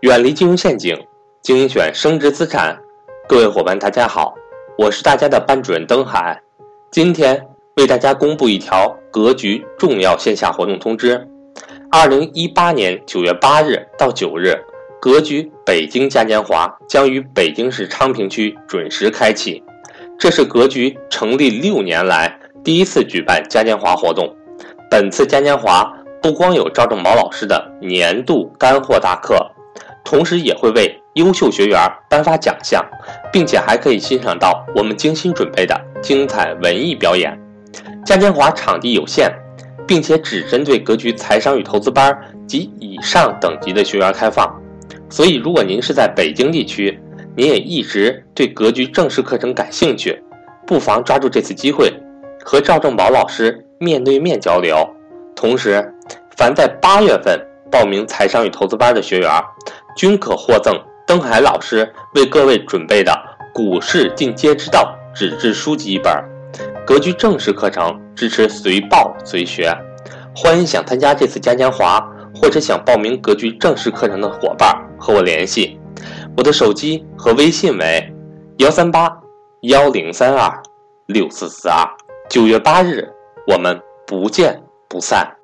远离金融陷阱，精选升值资产。各位伙伴，大家好，我是大家的班主任登海。今天为大家公布一条格局重要线下活动通知：二零一八年九月八日到九日，格局北京嘉年华将于北京市昌平区准时开启。这是格局成立六年来第一次举办嘉年华活动。本次嘉年华不光有赵正宝老师的年度干货大课。同时也会为优秀学员颁发奖项，并且还可以欣赏到我们精心准备的精彩文艺表演。嘉年华场地有限，并且只针对格局财商与投资班及以上等级的学员开放。所以，如果您是在北京地区，您也一直对格局正式课程感兴趣，不妨抓住这次机会，和赵正宝老师面对面交流。同时，凡在八月份报名财商与投资班的学员。均可获赠登海老师为各位准备的《股市进阶之道》纸质书籍一本。格局正式课程支持随报随学，欢迎想参加这次嘉年华或者想报名格局正式课程的伙伴和我联系。我的手机和微信为幺三八幺零三二六四四二。九月八日，我们不见不散。